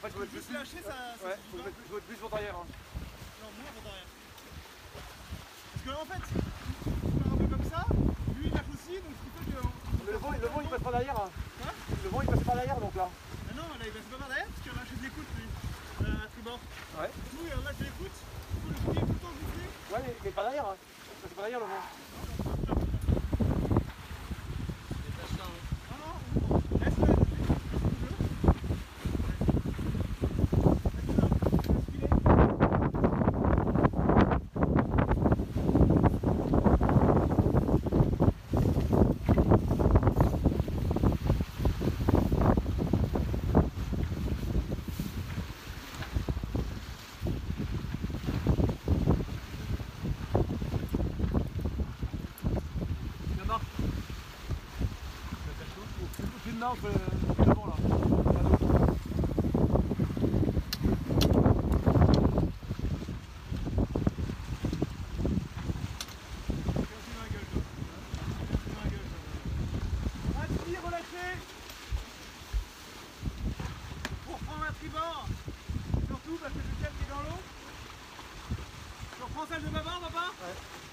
En fait, je vais mettre juste lâcher, ça, Ouais, faut pas. je plus votre arrière. Hein. Non, moins derrière. Parce que là, en fait, tu fais un peu comme ça, lui il lâche aussi, donc ce qui fait que. Le vent, le vent il passe par derrière. hein. Quoi? Le vent il passe par derrière donc là. Ah non, là il va se pas par derrière parce qu'il a lâché des écoutes lui, euh, à tribord. Ouais. Nous, il le tout le temps. Ouais, mais, mais pas derrière. Hein. Il passe par derrière le vent. Non, non, laisse-le, laisse-le. Ça marche. Une main entre le devant là. Merci dans la gueule, toi. Merci dans gueule, toi. Assis, relâché. Pour prendre un tribord. Surtout parce que le câble est dans l'eau. Tu reprends celle de bavard, papa Ouais.